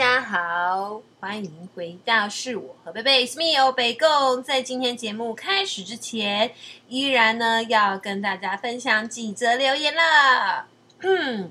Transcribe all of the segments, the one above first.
家好，欢迎回到是我和贝贝 s m e o 北共。在今天节目开始之前，依然呢要跟大家分享几则留言了。嗯，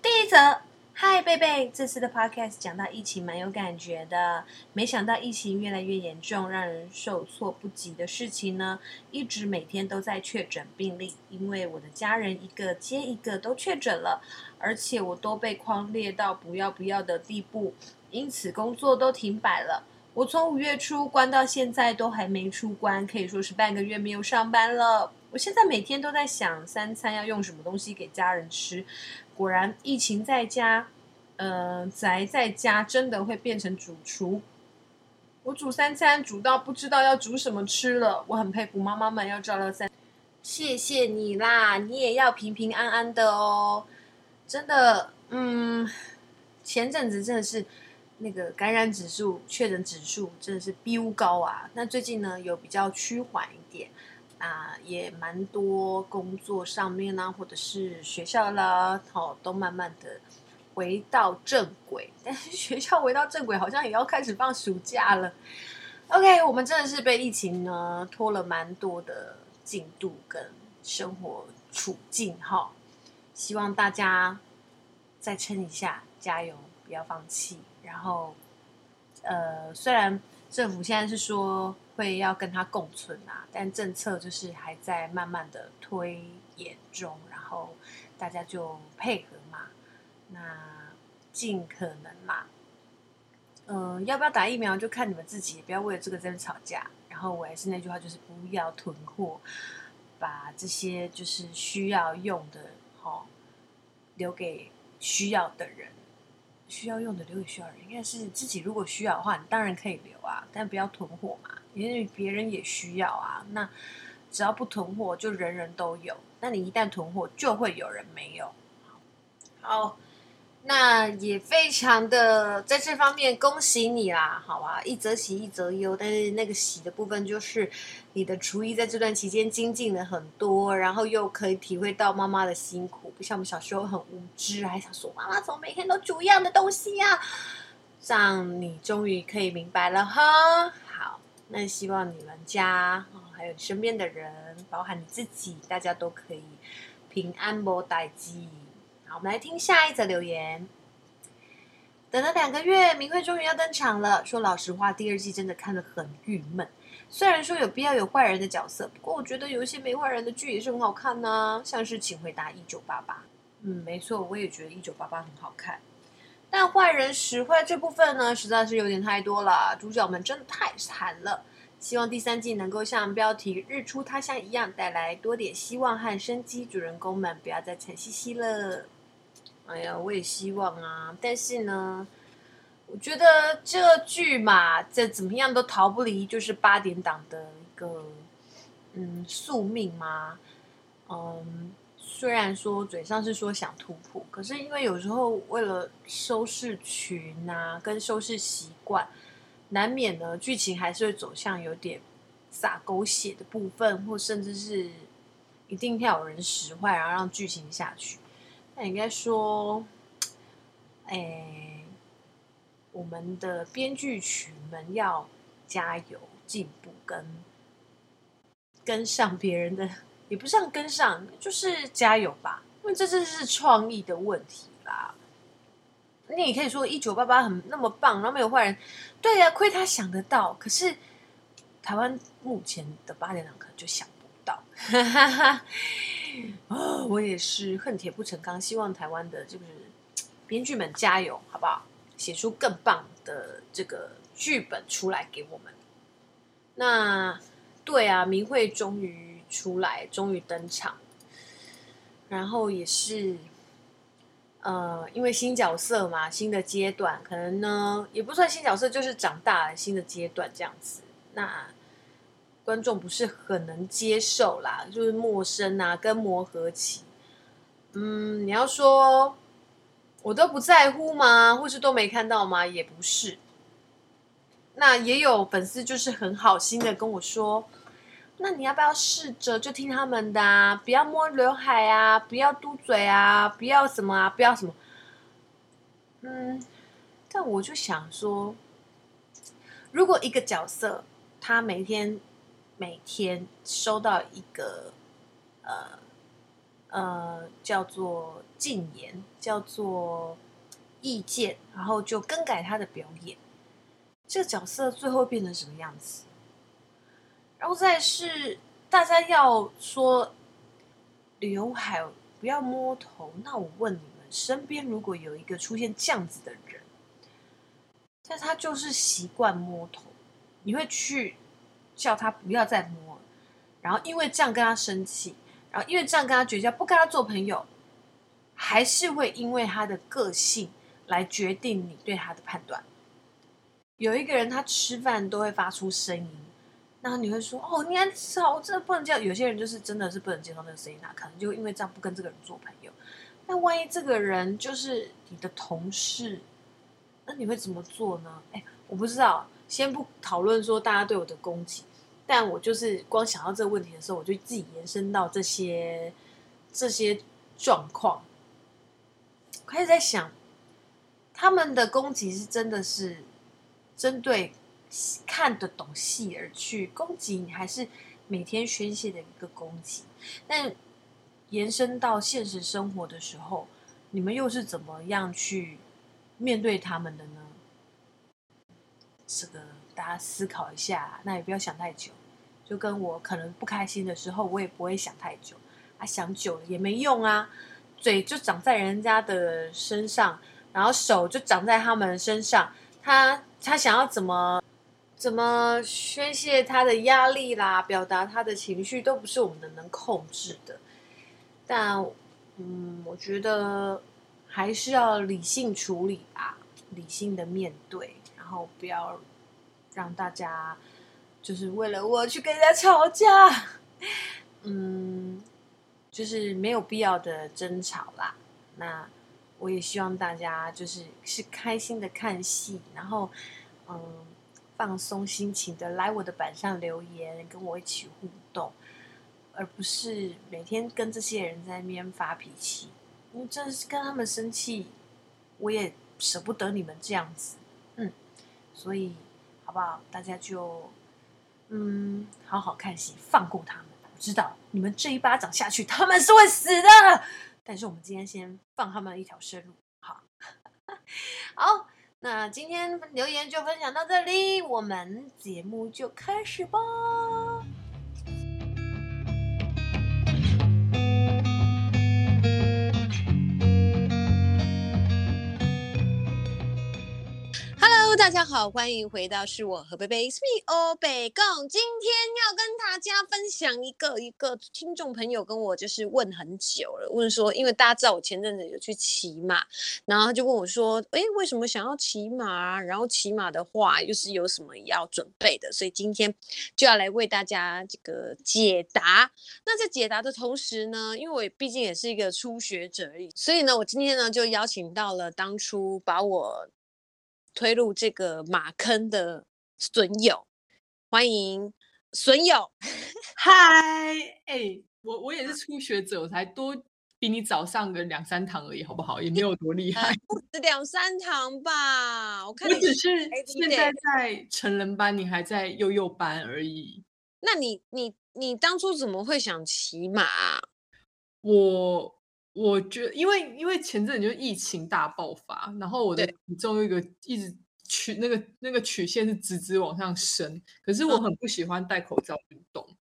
第一则。嗨，贝贝，这次的 podcast 讲到疫情蛮有感觉的。没想到疫情越来越严重，让人受措不及的事情呢，一直每天都在确诊病例。因为我的家人一个接一个都确诊了，而且我都被框列到不要不要的地步，因此工作都停摆了。我从五月初关到现在都还没出关，可以说是半个月没有上班了。我现在每天都在想三餐要用什么东西给家人吃。果然，疫情在家，呃，宅在家真的会变成主厨。我煮三餐煮到不知道要煮什么吃了。我很佩服妈妈们要照料三。谢谢你啦，你也要平平安安的哦。真的，嗯，前阵子真的是那个感染指数、确诊指数真的是飙高啊。那最近呢，有比较趋缓一点。啊，也蛮多工作上面啦、或者是学校啦，好，都慢慢的回到正轨。但是学校回到正轨，好像也要开始放暑假了。OK，我们真的是被疫情呢拖了蛮多的进度跟生活处境哈。希望大家再撑一下，加油，不要放弃。然后，呃，虽然政府现在是说。会要跟他共存啊，但政策就是还在慢慢的推演中，然后大家就配合嘛，那尽可能嘛，嗯、要不要打疫苗就看你们自己，不要为了这个在吵架。然后我还是那句话，就是不要囤货，把这些就是需要用的，哦，留给需要的人。需要用的留给需要人，应该是自己如果需要的话，你当然可以留啊，但不要囤货嘛，因为别人也需要啊。那只要不囤货，就人人都有。那你一旦囤货，就会有人没有。好。那也非常的在这方面恭喜你啦，好吧？一则喜一则忧，但是那个喜的部分就是你的厨艺在这段期间精进了很多，然后又可以体会到妈妈的辛苦，不像我们小时候很无知，还想说妈妈怎么每天都煮一样的东西呀？这样你终于可以明白了哈。那希望你们家还有身边的人，包含你自己，大家都可以平安无代志。好，我们来听下一则留言。等了两个月，明慧终于要登场了。说老实话，第二季真的看得很郁闷。虽然说有必要有坏人的角色，不过我觉得有一些没坏人的剧也是很好看呢、像是《请回答一九八八》，嗯，没错，我也觉得《一九八八》很好看。但坏人使坏这部分呢，实在是有点太多了。主角们真的太惨了。希望第三季能够像标题《日出他乡》一样，带来多点希望和生机。主人公们不要再惨兮兮了。哎呀，我也希望啊，但是呢，我觉得这剧嘛，这怎么样都逃不离就是八点档的一个嗯宿命嘛。嗯，虽然说嘴上是说想突破，可是因为有时候为了收视群啊，跟收视习惯，难免呢剧情还是会走向有点撒狗血的部分，或甚至是一定要有人使坏，然后让剧情下去。那应该说，哎，我们的编剧群们要加油进步，跟跟上别人的，也不是跟上，就是加油吧。因为这这是创意的问题啦。你也可以说一九八八很那么棒，然后没有坏人，对呀，亏他想得到。可是台湾目前的八点档可能就想不到。哈哈哈。哦，我也是恨铁不成钢，希望台湾的就是编剧们加油，好不好？写出更棒的这个剧本出来给我们。那对啊，明慧终于出来，终于登场，然后也是呃，因为新角色嘛，新的阶段，可能呢也不算新角色，就是长大了新的阶段这样子。那。观众不是很能接受啦，就是陌生啊，跟磨合期。嗯，你要说我都不在乎吗？或是都没看到吗？也不是。那也有粉丝就是很好心的跟我说，那你要不要试着就听他们的啊？不要摸刘海啊，不要嘟嘴啊，不要什么啊，不要什么。嗯，但我就想说，如果一个角色他每天每天收到一个呃呃叫做禁言，叫做意见，然后就更改他的表演，这个角色最后变成什么样子？然后再是大家要说刘海不要摸头，那我问你们，身边如果有一个出现这样子的人，但他就是习惯摸头，你会去叫他不要再摸，然后因为这样跟他生气，然后因为这样跟他绝交，不跟他做朋友，还是会因为他的个性来决定你对他的判断。有一个人他吃饭都会发出声音。那你会说哦，你还少，这不能叫。有些人就是真的是不能接受那个声音，那可能就因为这样不跟这个人做朋友。那万一这个人就是你的同事，那你会怎么做呢？哎，我不知道，先不讨论说大家对我的攻击，但我就是光想到这个问题的时候，我就自己延伸到这些这些状况，开始在想，他们的攻击是真的是针对。看得懂戏而去攻击你，还是每天宣泄的一个攻击？但延伸到现实生活的时候，你们又是怎么样去面对他们的呢？这个大家思考一下，那也不要想太久。就跟我可能不开心的时候，我也不会想太久啊，想久了也没用啊。嘴就长在人家的身上，然后手就长在他们身上，他他想要怎么？怎么宣泄他的压力啦，表达他的情绪，都不是我们能控制的。但，嗯，我觉得还是要理性处理吧，理性的面对，然后不要让大家就是为了我去跟人家吵架。嗯，就是没有必要的争吵啦。那我也希望大家就是是开心的看戏，然后，嗯。放松心情的来我的板上留言，跟我一起互动，而不是每天跟这些人在那边发脾气。因为真是跟他们生气，我也舍不得你们这样子。嗯，所以好不好？大家就嗯，好好看戏，放过他们。我知道你们这一巴掌下去，他们是会死的。但是我们今天先放他们一条生路，好，好。那今天留言就分享到这里，我们节目就开始吧。大家好，欢迎回到是我和贝贝，It's me 欧北共。今天要跟大家分享一个一个听众朋友跟我就是问很久了，问说，因为大家知道我前阵子有去骑马，然后他就问我说，哎，为什么想要骑马？然后骑马的话又是有什么要准备的？所以今天就要来为大家这个解答。那在解答的同时呢，因为我毕竟也是一个初学者而已，所以呢，我今天呢就邀请到了当初把我。推入这个马坑的损友，欢迎损友。嗨，哎，我我也是初学者，我才多比你早上个两三堂而已，好不好？也没有多厉害，不止两三堂吧？我看你只是现在在成人班，你还在幼幼班而已。那你你你当初怎么会想骑马啊？我。我觉得，因为因为前阵子就疫情大爆发，然后我的体重有一个一直曲那个那个曲线是直直往上升，可是我很不喜欢戴口罩运动，嗯，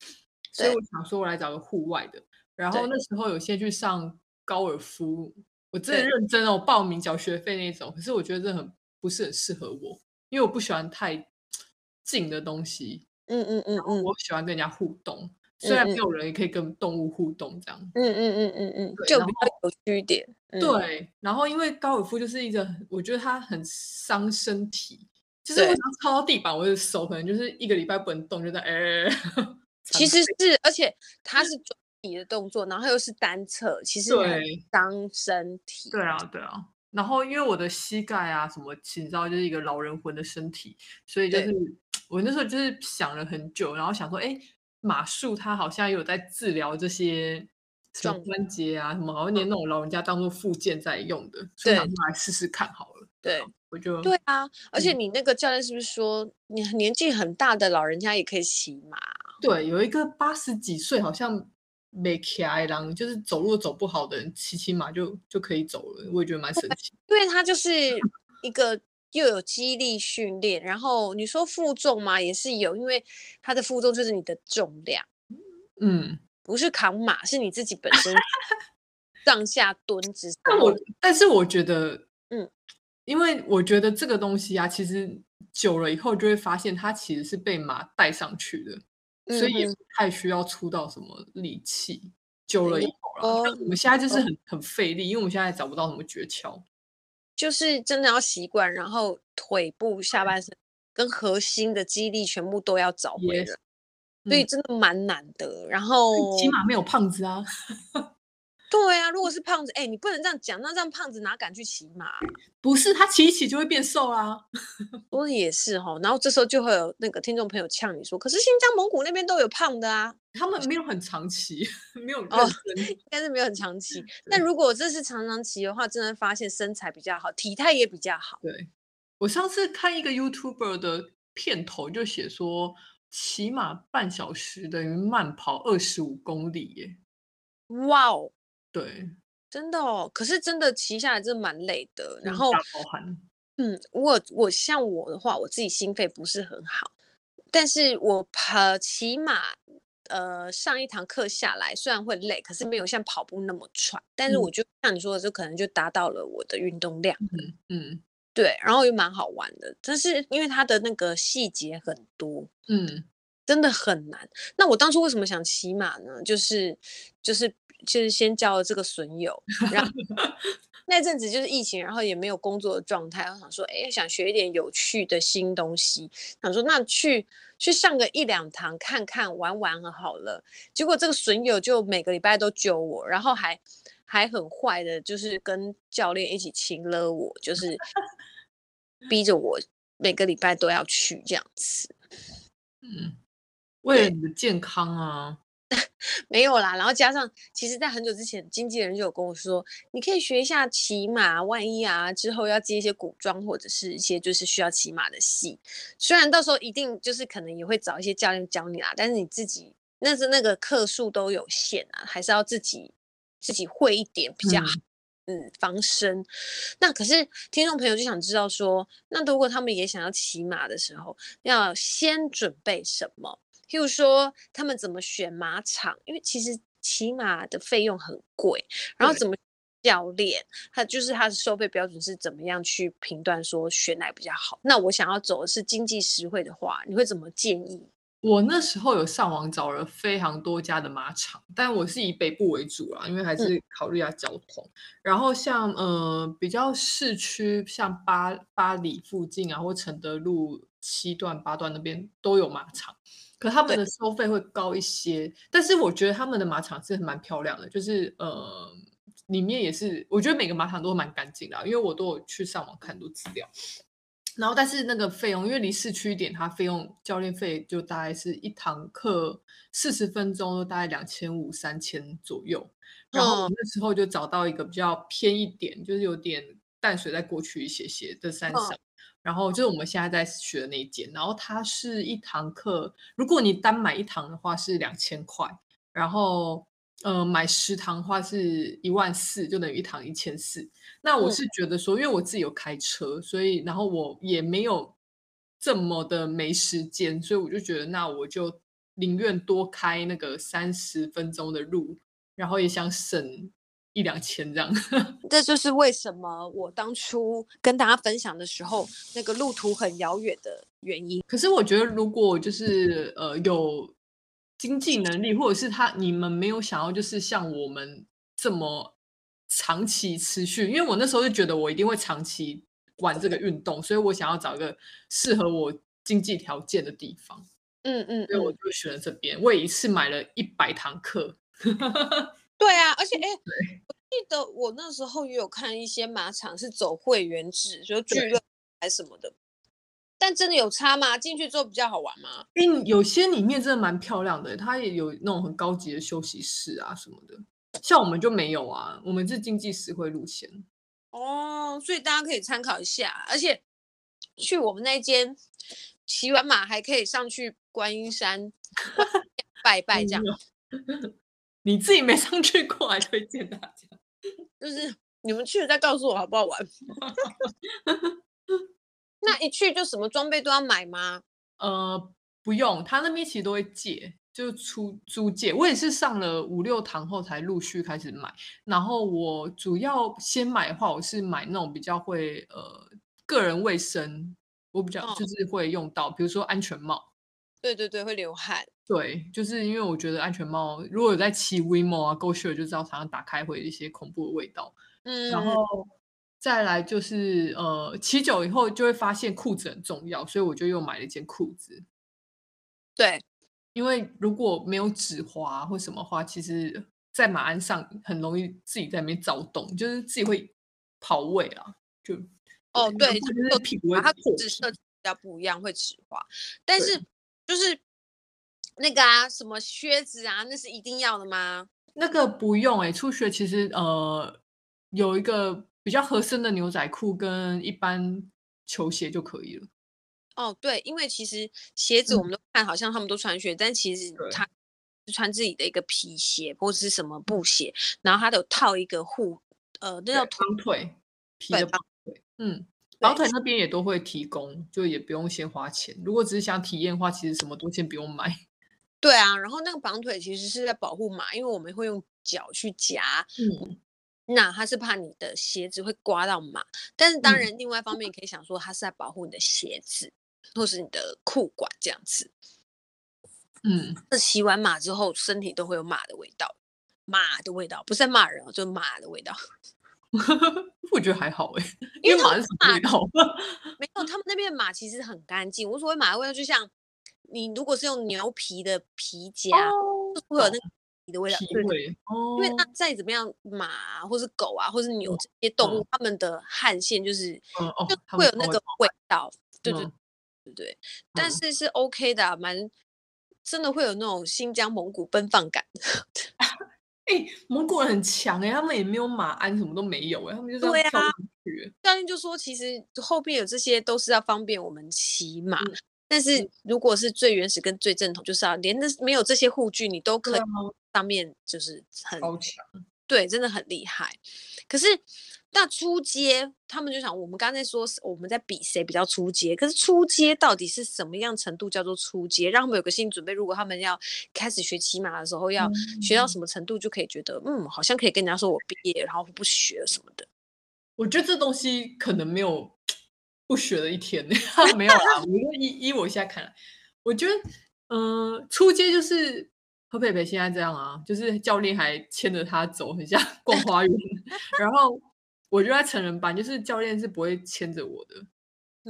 所以我想说我来找个户外的。然后那时候有先去上高尔夫，我真的认真哦，报名缴学费那种。可是我觉得这很不是很适合我，因为我不喜欢太近的东西。嗯嗯嗯嗯，我喜欢跟人家互动。虽然没有人也可以跟动物互动这样，嗯嗯嗯嗯嗯，就比较有趣一点。对，然后因为高尔夫就是一个，我觉得它很伤身体，就是我想敲到地板，我的手可能就是一个礼拜不能动，就在哎。其实是，而且它是转体的动作，然后又是单侧，其实很伤身体。对啊，对啊。然后因为我的膝盖啊什么，你知道就是一个老人魂的身体，所以就是 我那时候就是想了很久，然后想说，哎。马术它好像有在治疗这些什么关节啊什么，好像连那种老人家当做附件在用的，所以我们来试试看好了。对，我就对啊，而且你那个教练是不是说，你年纪很大的老人家也可以骑马？对，有一个八十几岁，好像没骑爱狼，就是走路走不好的人，骑骑马就就可以走了。我也觉得蛮神奇，因为他就是一个又有肌力训练，然后你说负重嘛，也是有，因为它的负重就是你的重量，嗯，不是扛马，是你自己本身。上下蹲姿，但我但是我觉得，嗯，因为我觉得这个东西啊，其实久了以后就会发现，它其实是被马带上去的，嗯、所以也不。太需要出到什么力气。久了以后了，我们现在就是很、哦、很费力，因为我们现在找不到什么诀窍，就是真的要习惯，然后腿部、下半身跟核心的肌力全部都要找回来，yes, 所以真的蛮难的。嗯、然后起码没有胖子啊。对啊，如果是胖子，哎、欸，你不能这样讲，那这样胖子哪敢去骑马？不是，他骑一骑就会变瘦啊。说也是哈，然后这时候就会有那个听众朋友呛你说，可是新疆、蒙古那边都有胖的啊，他们没有很长期，没有哦，应该是没有很长期。但如果这是常常骑的话，真的发现身材比较好，体态也比较好。对，我上次看一个 YouTuber 的片头，就写说骑马半小时等于慢跑二十五公里耶。哇哦！对，真的哦。可是真的骑下来真的蛮累的。然后，嗯，嗯，我我像我的话，我自己心肺不是很好，但是我跑骑马，呃，上一堂课下来虽然会累，可是没有像跑步那么喘。但是我就、嗯、像你说的，就可能就达到了我的运动量。嗯嗯，对，然后又蛮好玩的。但是因为它的那个细节很多，嗯，真的很难。那我当初为什么想骑马呢？就是就是。就是先交了这个损友，然后 那阵子就是疫情，然后也没有工作的状态，我想说，哎，想学一点有趣的新东西，想说那去去上个一两堂看看玩玩好了。结果这个损友就每个礼拜都揪我，然后还还很坏的，就是跟教练一起亲了我，就是逼着我每个礼拜都要去这样子。嗯，为了你的健康啊。没有啦，然后加上，其实，在很久之前，经纪人就有跟我说，你可以学一下骑马，万一啊之后要接一些古装或者是一些就是需要骑马的戏，虽然到时候一定就是可能也会找一些教练教你啦，但是你自己那是那个课数都有限啊，还是要自己自己会一点比较好，嗯，嗯，防身。那可是听众朋友就想知道说，那如果他们也想要骑马的时候，要先准备什么？譬如说，他们怎么选马场？因为其实骑马的费用很贵，然后怎么教练，他就是他的收费标准是怎么样去评断说选哪比较好？那我想要走的是经济实惠的话，你会怎么建议？我那时候有上网找了非常多家的马场，但我是以北部为主啦，因为还是考虑一下交通。嗯、然后像呃比较市区，像八八里附近啊，或承德路七段八段那边都有马场。可他们的收费会高一些，但是我觉得他们的马场是蛮漂亮的，就是呃，里面也是，我觉得每个马场都蛮干净的，因为我都有去上网看很多资料。然后，但是那个费用，因为离市区一点，它费用教练费就大概是一堂课四十分钟，大概两千五三千左右。然后那时候就找到一个比较偏一点，就是有点淡水再过去一些些的山上。然后就是我们现在在学的那一间，然后它是一堂课，如果你单买一堂的话是两千块，然后呃买十堂的话是一万四，就等于一堂一千四。那我是觉得说，因为我自己有开车，所以然后我也没有这么的没时间，所以我就觉得那我就宁愿多开那个三十分钟的路，然后也想省。一两千这样，这就是为什么我当初跟大家分享的时候，那个路途很遥远的原因。可是我觉得，如果就是呃有经济能力，或者是他你们没有想要就是像我们这么长期持续，因为我那时候就觉得我一定会长期玩这个运动，所以我想要找一个适合我经济条件的地方。嗯嗯，所以我就选了这边。我也一次买了一百堂课。对啊，而且哎，我记得我那时候也有看一些马场是走会员制，就俱乐还什么的。但真的有差吗？进去之后比较好玩吗？嗯，有些里面真的蛮漂亮的，它也有那种很高级的休息室啊什么的。像我们就没有啊，我们是经济实惠路线。哦，所以大家可以参考一下，而且去我们那间骑完马还可以上去观音山 拜拜，这样。你自己没上去过，还推荐大家？就是你们去了再告诉我好不好玩。那一去就什么装备都要买吗？呃，不用，他那边其实都会借，就出租借。我也是上了五六堂后才陆续开始买。然后我主要先买的话，我是买那种比较会呃个人卫生，我比较就是会用到，哦、比如说安全帽。对对对，会流汗。对，就是因为我觉得安全帽如果有在骑 WeMo 啊、GoShare 就知道常常打开会有一些恐怖的味道。嗯，然后。再来就是呃，骑久以后就会发现裤子很重要，所以我就又买了一件裤子。对，因为如果没有纸滑或什么话，其实，在马鞍上很容易自己在那边躁动，就是自己会跑位啊。就哦，对，就是屁股会它裤子设计比较不一样，会止滑。但是就是那个啊，什么靴子啊，那是一定要的吗？那个不用哎、欸，初学其实呃有一个。比较合身的牛仔裤跟一般球鞋就可以了。哦，对，因为其实鞋子我们都看好像他们都穿靴，嗯、但其实他是穿自己的一个皮鞋或者是什么布鞋，然后他都套一个护，呃，那叫绑腿皮的绑腿。嗯，绑腿那边也都会提供，就也不用先花钱。如果只是想体验的话，其实什么都先不用买。对啊，然后那个绑腿其实是在保护马，因为我们会用脚去夹。嗯。那他是怕你的鞋子会刮到马，但是当然，另外一方面可以想说，它是在保护你的鞋子，嗯、或是你的裤管这样子。嗯，那骑完马之后，身体都会有马的味道，马的味道不是在骂人哦，就是马的味道。我觉得还好哎，因为马是什么味道？没有，他们那边的马其实很干净。我所谓马的味道，就像你如果是用牛皮的皮夹，哦、就会有那个。的味道，对，因为它再怎么样，马啊，或是狗啊，或是牛这些动物，它们的汗腺就是就会有那个味道，对对对对。但是是 OK 的，蛮真的会有那种新疆蒙古奔放感。哎，蒙古人很强哎，他们也没有马鞍，什么都没有哎，他们就这样跳上去。教练就说，其实后边有这些都是要方便我们骑马，但是如果是最原始跟最正统，就是要连那没有这些护具，你都可以。上面就是很高强，对，真的很厉害。可是那出街，他们就想，我们刚才说我们在比谁比较出街，可是出街到底是什么样程度叫做出街？让他们有个心理准备，如果他们要开始学骑马的时候，要学到什么程度，就可以觉得嗯，嗯，好像可以跟人家说我毕业，然后不学什么的。我觉得这东西可能没有不学的一天，没有啊。我依依我现在看来，我觉得嗯、呃，初阶就是。何佩佩现在这样啊，就是教练还牵着他走，很像逛花园。然后我就在成人班，就是教练是不会牵着我的，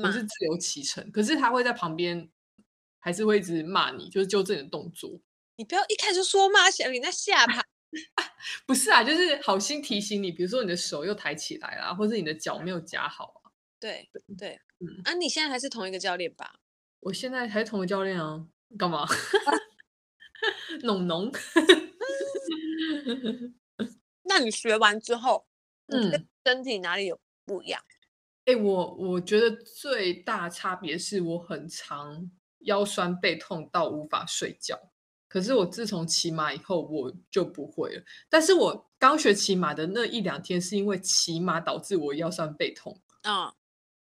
我是自由骑乘。可是他会在旁边，还是会一直骂你，就是纠正你的动作。你不要一开始说骂，想你在下盘。不是啊，就是好心提醒你，比如说你的手又抬起来了，或者你的脚没有夹好啊。对对，嗯啊，你现在还是同一个教练吧？我现在还是同一个教练啊，干嘛？农农，那你学完之后，嗯，身体哪里有不一样？哎、欸，我我觉得最大差别是我很常腰酸背痛到无法睡觉。可是我自从骑马以后，我就不会了。但是我刚学骑马的那一两天，是因为骑马导致我腰酸背痛啊。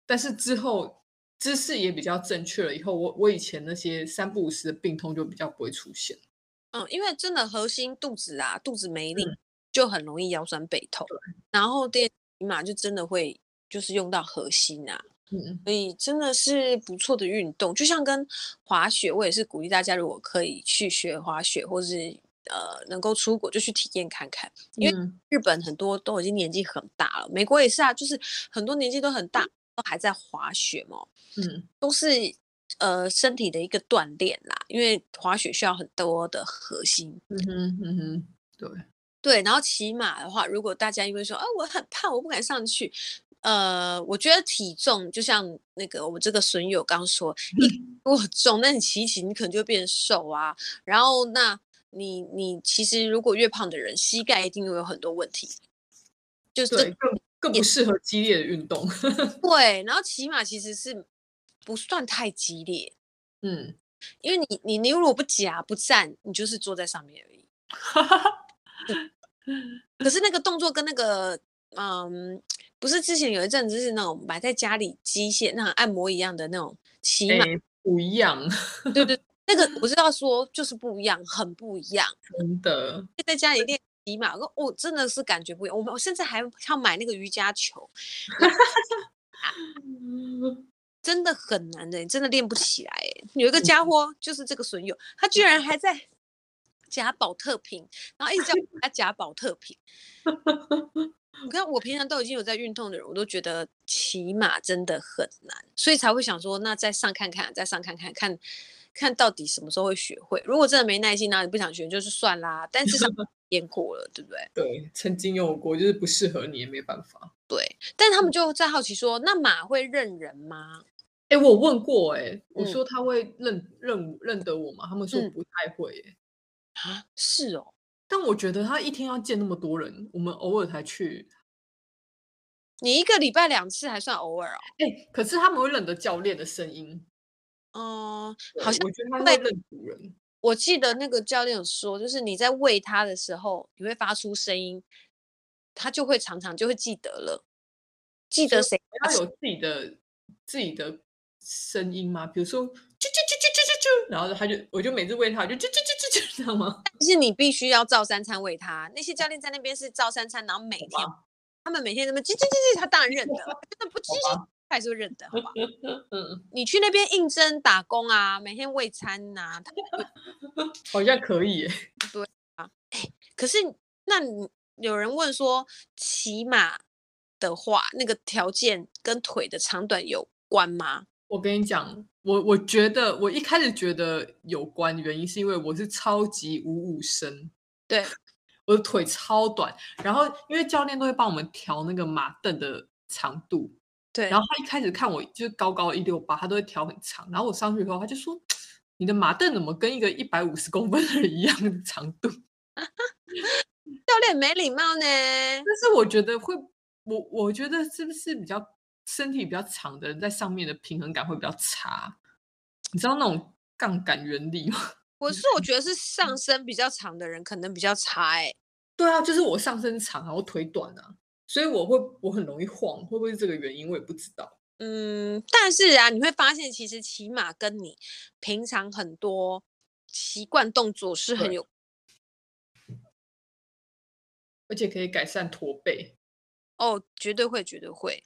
但是之后姿势也比较正确了，以后我我以前那些三不五时的病痛就比较不会出现。嗯，因为真的核心肚子啊，肚子没力就很容易腰酸背痛。嗯、然后电骑马就真的会就是用到核心啊，嗯，所以真的是不错的运动。就像跟滑雪，我也是鼓励大家，如果可以去学滑雪，或是呃能够出国就去体验看看。因为日本很多都已经年纪很大了，美国也是啊，就是很多年纪都很大都还在滑雪嘛，嗯，都是。呃，身体的一个锻炼啦，因为滑雪需要很多的核心。嗯哼，嗯哼，对对。然后骑马的话，如果大家因为说啊，我很胖，我不敢上去。呃，我觉得体重就像那个我们这个损友刚说，你 如果重，那你骑骑，你可能就会变瘦啊。然后，那你你其实如果越胖的人，膝盖一定会有很多问题。就是更不适合激烈的运动。对，然后骑马其实是不算太激烈，嗯，因为你你你如果不夹不站，你就是坐在上面而已。可是那个动作跟那个嗯，不是之前有一阵子是那种摆在家里机械那种按摩一样的那种骑马、欸、不一样，对对，那个我知道说就是不一样，很不一样，真的。在家里练骑马，我、哦、真的是感觉不一样。我们我甚至还要买那个瑜伽球，真的很难的，真的练不起来。有一个家伙就是这个损友，他居然还在。夹宝特瓶，然后一直叫他夹宝特瓶。你看，我平常都已经有在运动的人，我都觉得骑马真的很难，所以才会想说，那再上看看，再上看看，看看到底什么时候会学会。如果真的没耐心，那你不想学，就是算啦。但至少练过了，对不对？对，曾经有过，就是不适合你也没办法。对，但他们就在好奇说，那马会认人吗？哎，我问过，哎，我说他会认认认得我吗？他们说不太会，哎。啊，是哦，但我觉得他一天要见那么多人，我们偶尔才去。你一个礼拜两次还算偶尔哦。哎、欸，可是他们会认得教练的声音。嗯，好像我觉得他会认主人。我记得那个教练有说，就是你在喂他的时候，你会发出声音，他就会常常就会记得了，记得谁。他有自己的自己的声音吗？比如说，啾啾啾啾啾啾啾，然后他就，我就每次喂他，就啾啾啾啾啾。知道吗？但是你必须要照三餐喂他。那些教练在那边是照三餐，然后每天他们每天那么叽叽叽叽，他当然认得。真的不叽叽，他还是会认得，好吧？嗯，你去那边应征打工啊，每天喂餐呐、啊，好像可以耶。对啊，哎，可是那你有人问说，骑马的话，那个条件跟腿的长短有关吗？我跟你讲。我我觉得我一开始觉得有关，原因是因为我是超级五五身，对，我的腿超短，然后因为教练都会帮我们调那个马凳的长度，对，然后他一开始看我就是高高一六八，他都会调很长，然后我上去以后他就说，你的马凳怎么跟一个一百五十公分的人一样的长度？教练没礼貌呢。但是我觉得会，我我觉得是不是比较身体比较长的人在上面的平衡感会比较差？你知道那种杠杆原理吗？我是我觉得是上身比较长的人可能比较差哎、欸。对啊，就是我上身长啊，我腿短啊，所以我会我很容易晃，会不会是这个原因？我也不知道。嗯，但是啊，你会发现其实骑马跟你平常很多习惯动作是很有，而且可以改善驼背。哦，绝对会，绝对会。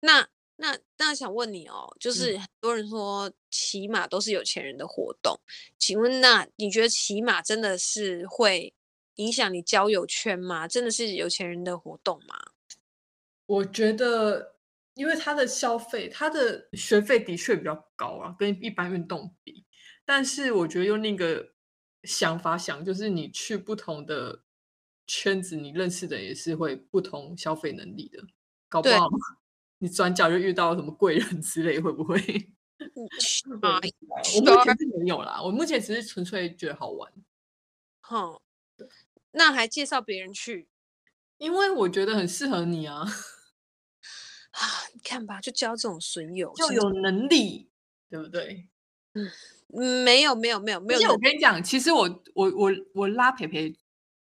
那。那那想问你哦，就是很多人说骑马都是有钱人的活动，嗯、请问那你觉得骑马真的是会影响你交友圈吗？真的是有钱人的活动吗？我觉得，因为他的消费，他的学费的确比较高啊，跟一般运动比。但是我觉得用那个想法想，就是你去不同的圈子，你认识的也是会不同消费能力的，搞不好。你转角就遇到什么贵人之类，会不会？啊，我目前是没有啦，我目前只是纯粹觉得好玩。哼，那还介绍别人去？因为我觉得很适合你啊。啊，你看吧，就交这种损友，就有能力，对不对？嗯，没有，没有，没有，没有。我跟你讲，其实我我我我拉培培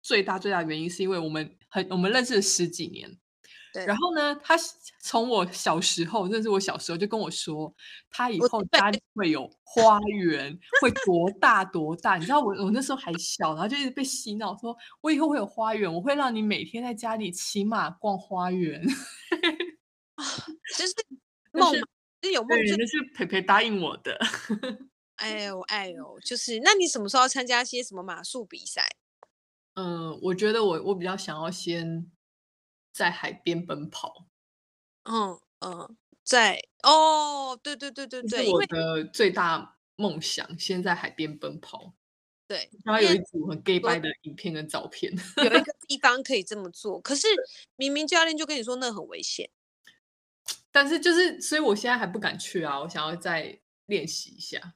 最大最大原因是因为我们很我们认识了十几年。对，然后呢，他从我小时候，认识我小时候就跟我说，他以后家里会有花园，会多大多大。你知道我我那时候还小，然后就一直被洗脑，说我以后会有花园，我会让你每天在家里骑马逛花园。就是 梦，就是有梦，就是培培答应我的。哎呦哎呦，就是那你什么时候要参加些什么马术比赛？嗯，我觉得我我比较想要先。在海边奔跑，嗯嗯，在哦，对对对对对，我的最大梦想，先在海边奔跑。对，他有一组很 gay 掰的影片跟照片，有一个 地方可以这么做，可是明明教练就跟你说那很危险，但是就是，所以我现在还不敢去啊，我想要再练习一下。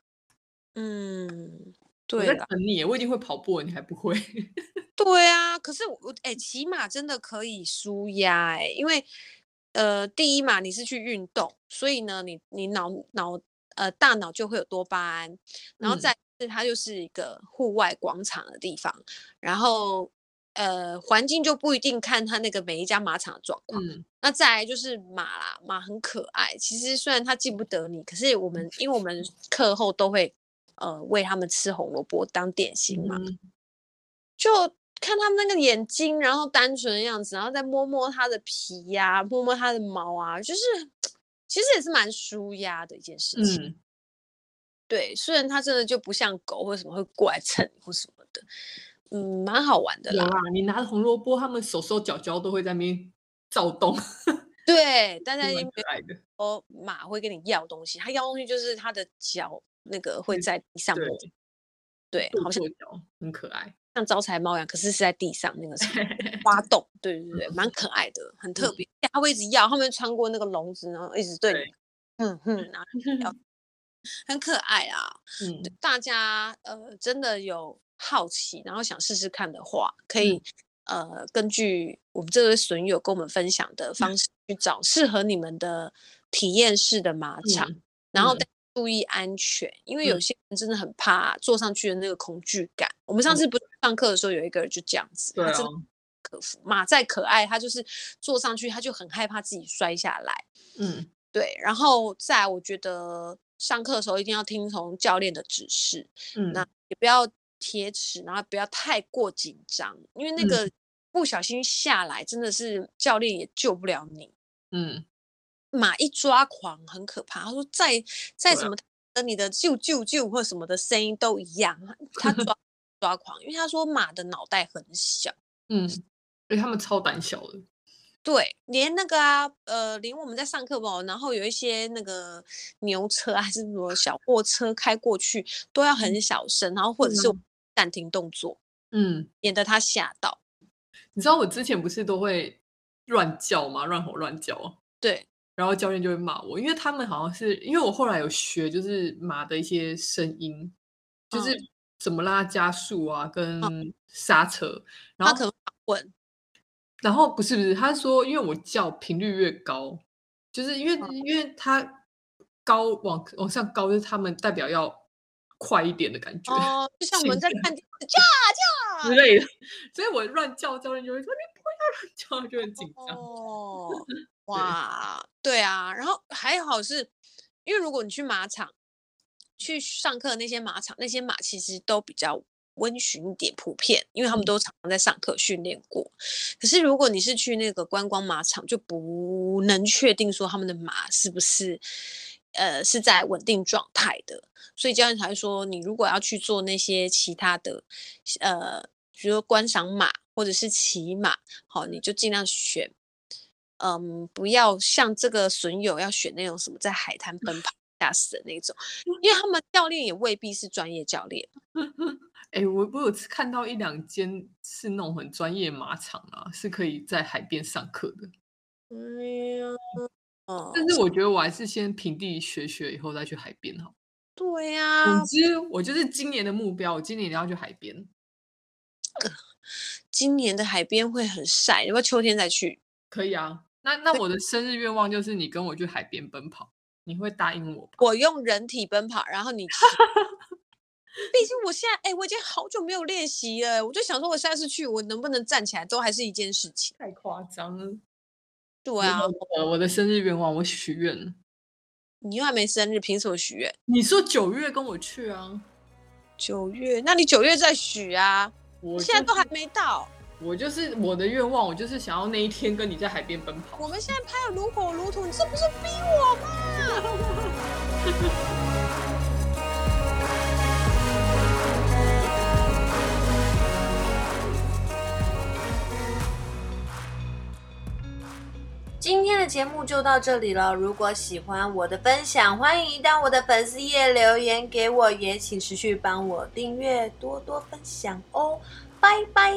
嗯，对，我在等你，我已经会跑步了，你还不会？对啊，可是我哎，骑马真的可以舒压哎，因为呃，第一嘛，你是去运动，所以呢，你你脑脑呃大脑就会有多巴胺，然后再是它就是一个户外广场的地方，然后呃环境就不一定看它那个每一家马场的状况。嗯、那再来就是马啦，马很可爱。其实虽然它记不得你，可是我们因为我们课后都会呃喂他们吃红萝卜当点心嘛，嗯、就。看他们那个眼睛，然后单纯的样子，然后再摸摸它的皮呀、啊，摸摸它的毛啊，就是其实也是蛮舒压的一件事情。嗯、对，虽然它真的就不像狗或什么会过来蹭或什么的，嗯，蛮好玩的啦。啊，你拿着红萝卜，他们手手脚脚都会在那边躁动。对，大家因为哦，马会跟你要东西，它要东西就是它的脚那个会在地上对，好像很可爱。像招财猫一样，可是是在地上那个 花洞，对对对，蛮 可爱的，很特别。它会一直要，后面穿过那个笼子，然后一直对你，嗯哼，然后要，很可爱啊。嗯，大家呃真的有好奇，然后想试试看的话，可以呃根据我们这位损友跟我们分享的方式去找适合你们的体验式的马场，然后。注意安全，因为有些人真的很怕坐上去的那个恐惧感。嗯、我们上次不是上课的时候，有一个人就这样子，嗯、他真的克服。马再可爱，他就是坐上去，他就很害怕自己摔下来。嗯，对。然后再，我觉得上课的时候一定要听从教练的指示。嗯，那也不要贴齿，然后不要太过紧张，因为那个不小心下来，真的是教练也救不了你。嗯。马一抓狂很可怕，他说再再什么跟你的啾啾啾或什么的声音都一样，他抓 抓狂，因为他说马的脑袋很小，嗯，所以他们超胆小的，对，连那个啊，呃，连我们在上课吧，然后有一些那个牛车还是什么小货车开过去，都要很小声，然后或者是暂停动作，嗯，免得他吓到。你知道我之前不是都会乱叫吗？乱吼乱叫，对。然后教练就会骂我，因为他们好像是因为我后来有学，就是马的一些声音，就是怎么拉加速啊，跟刹车。嗯、然后他可能问，然后不是不是，他说因为我叫频率越高，就是因为、嗯、因为他高往往上高，就是他们代表要快一点的感觉。哦，就像我们在看电视叫 叫之类的，所以我乱叫，教练就会说你不要乱叫，就很紧张。哦。哇，对啊，然后还好是，因为如果你去马场去上课，那些马场那些马其实都比较温驯一点，普遍，因为他们都常常在上课训练过。可是如果你是去那个观光马场，就不能确定说他们的马是不是呃是在稳定状态的，所以教练才说，你如果要去做那些其他的呃，比如说观赏马或者是骑马，好，你就尽量选。嗯，不要像这个损友要选那种什么在海滩奔跑 吓死的那种，因为他们教练也未必是专业教练。哎、欸，我我有看到一两间是那种很专业马场啊，是可以在海边上课的。哎呀，哦，但是我觉得我还是先平地学学，以后再去海边好。对呀、啊，总之我就是今年的目标，我今年要去海边。今年的海边会很晒，要不要秋天再去？可以啊。那那我的生日愿望就是你跟我去海边奔跑，你会答应我？我用人体奔跑，然后你骑。毕竟我现在哎、欸，我已经好久没有练习了，我就想说，我下次去我能不能站起来，都还是一件事情。太夸张了。对啊，我的生日愿望我许愿了。你又还没生日，凭什么许愿？你说九月跟我去啊？九月？那你九月再许啊？我现在都还没到。我就是我的愿望，我就是想要那一天跟你在海边奔跑。我们现在拍得如火如荼，你这不是逼我吗？今天的节目就到这里了。如果喜欢我的分享，欢迎到我的粉丝页留言给我，也请持续帮我订阅，多多分享哦。拜拜。